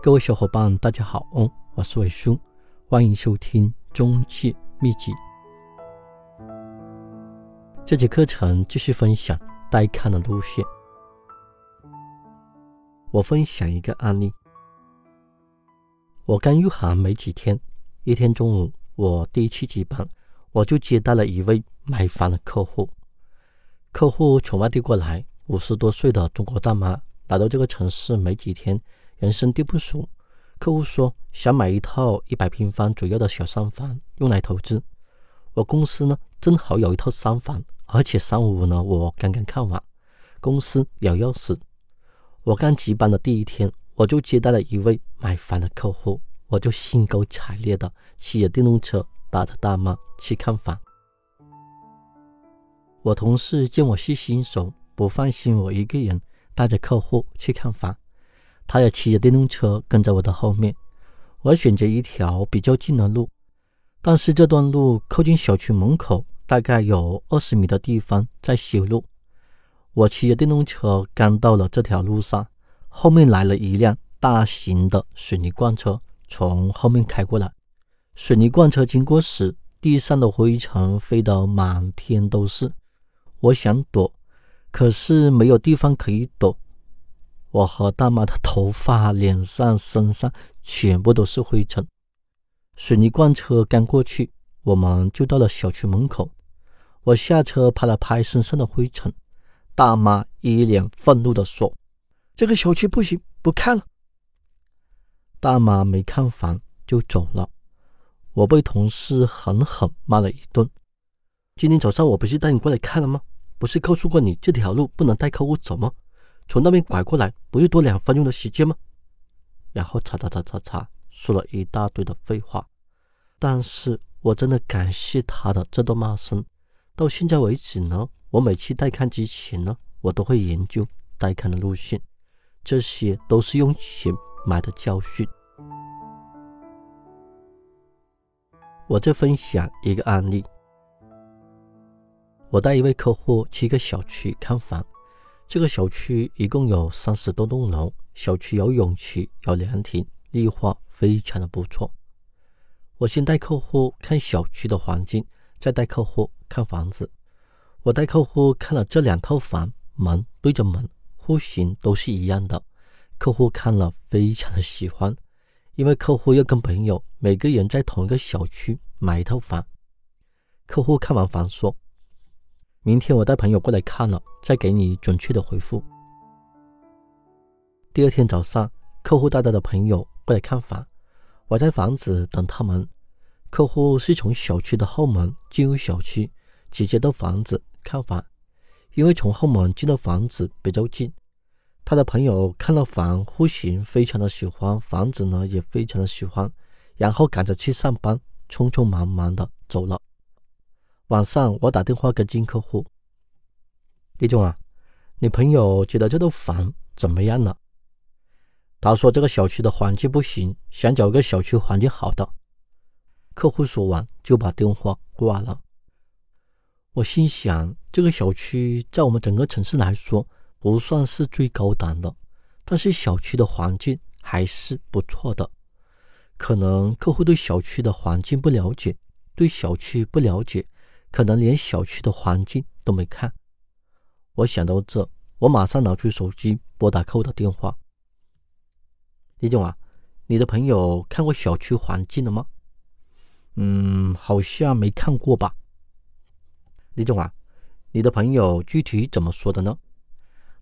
各位小伙伴，大家好，我是伟叔，欢迎收听中介秘籍。这节课程继续分享带看的路线。我分享一个案例。我刚入行没几天，一天中午，我第一次值班，我就接待了一位买房的客户。客户从外地过来，五十多岁的中国大妈，来到这个城市没几天。人生地不熟，客户说想买一套一百平方左右的小三房用来投资。我公司呢正好有一套三房，而且三五呢我刚刚看完，公司有钥匙。我刚值班的第一天，我就接待了一位买房的客户，我就兴高采烈的骑着电动车带着大妈去看房。我同事见我是新手，不放心我一个人带着客户去看房。他也骑着电动车跟在我的后面。我选择一条比较近的路，但是这段路靠近小区门口，大概有二十米的地方在修路。我骑着电动车刚到了这条路上，后面来了一辆大型的水泥罐车从后面开过来。水泥罐车经过时，地上的灰尘飞得满天都是。我想躲，可是没有地方可以躲。我和大妈的头发、脸上、身上全部都是灰尘。水泥罐车刚过去，我们就到了小区门口。我下车拍了拍身上的灰尘，大妈一脸愤怒地说：“这个小区不行，不看了。”大妈没看房就走了。我被同事狠狠骂了一顿。今天早上我不是带你过来看了吗？不是告诉过你这条路不能带客户走吗？从那边拐过来不就多两分钟的时间吗？然后叉叉叉叉叉说了一大堆的废话，但是我真的感谢他的这段骂声。到现在为止呢，我每次带看之前呢，我都会研究带看的路线，这些都是用钱买的教训。我再分享一个案例，我带一位客户去一个小区看房。这个小区一共有三十多栋楼，小区有泳池、有凉亭，绿化非常的不错。我先带客户看小区的环境，再带客户看房子。我带客户看了这两套房，门对着门，户型都是一样的。客户看了非常的喜欢，因为客户要跟朋友每个人在同一个小区买一套房。客户看完房说。明天我带朋友过来看了，再给你准确的回复。第二天早上，客户带他的朋友过来看房，我在房子等他们。客户是从小区的后门进入小区，直接到房子看房，因为从后门进到房子比较近。他的朋友看了房户型，非常的喜欢，房子呢也非常的喜欢，然后赶着去上班，匆匆忙忙的走了。晚上我打电话给金客户，李总啊，你朋友觉得这套房怎么样了？他说这个小区的环境不行，想找个小区环境好的。客户说完就把电话挂了。我心想，这个小区在我们整个城市来说不算是最高档的，但是小区的环境还是不错的。可能客户对小区的环境不了解，对小区不了解。可能连小区的环境都没看。我想到这，我马上拿出手机拨打客户的电话。李总啊，你的朋友看过小区环境了吗？嗯，好像没看过吧。李总啊，你的朋友具体怎么说的呢？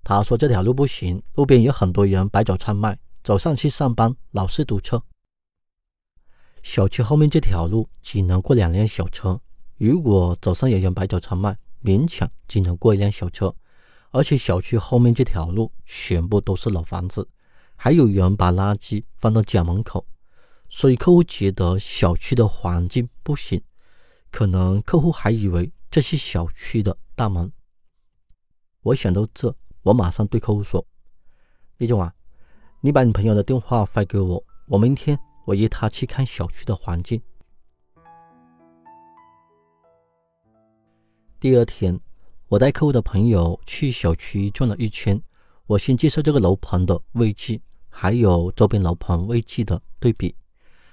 他说这条路不行，路边有很多人摆早餐卖，早上去上班老是堵车。小区后面这条路只能过两辆小车。如果早上有人摆早餐卖，勉强只能过一辆小车，而且小区后面这条路全部都是老房子，还有人把垃圾放到家门口，所以客户觉得小区的环境不行，可能客户还以为这是小区的大门。我想到这，我马上对客户说：“李总啊，你把你朋友的电话发给我，我明天我约他去看小区的环境。”第二天，我带客户的朋友去小区转了一圈。我先介绍这个楼盘的位置，还有周边楼盘位置的对比，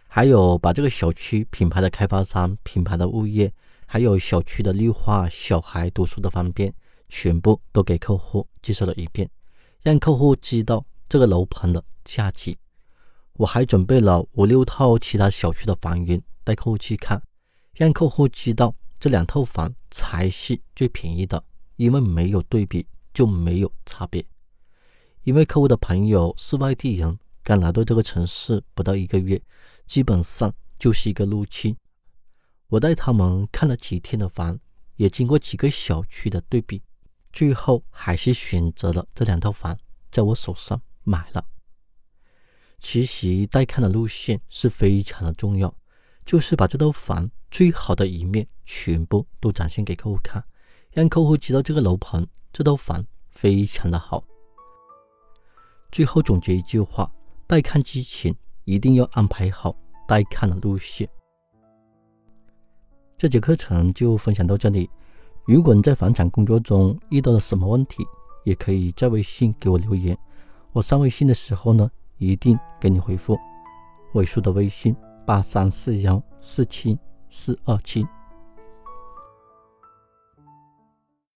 还有把这个小区品牌的开发商、品牌的物业，还有小区的绿化、小孩读书的方便，全部都给客户介绍了一遍，让客户知道这个楼盘的价值。我还准备了五六套其他小区的房源带客户去看，让客户知道这两套房才是最便宜的，因为没有对比就没有差别。因为客户的朋友是外地人，刚来到这个城市不到一个月，基本上就是一个路期。我带他们看了几天的房，也经过几个小区的对比，最后还是选择了这两套房，在我手上买了。其实带看的路线是非常的重要，就是把这套房最好的一面全部都展现给客户看，让客户知道这个楼盘、这套房非常的好。最后总结一句话：带看之前一定要安排好带看的路线。这节课程就分享到这里。如果你在房产工作中遇到了什么问题，也可以在微信给我留言。我上微信的时候呢。一定给你回复，尾数的微信八三四幺四七四二七。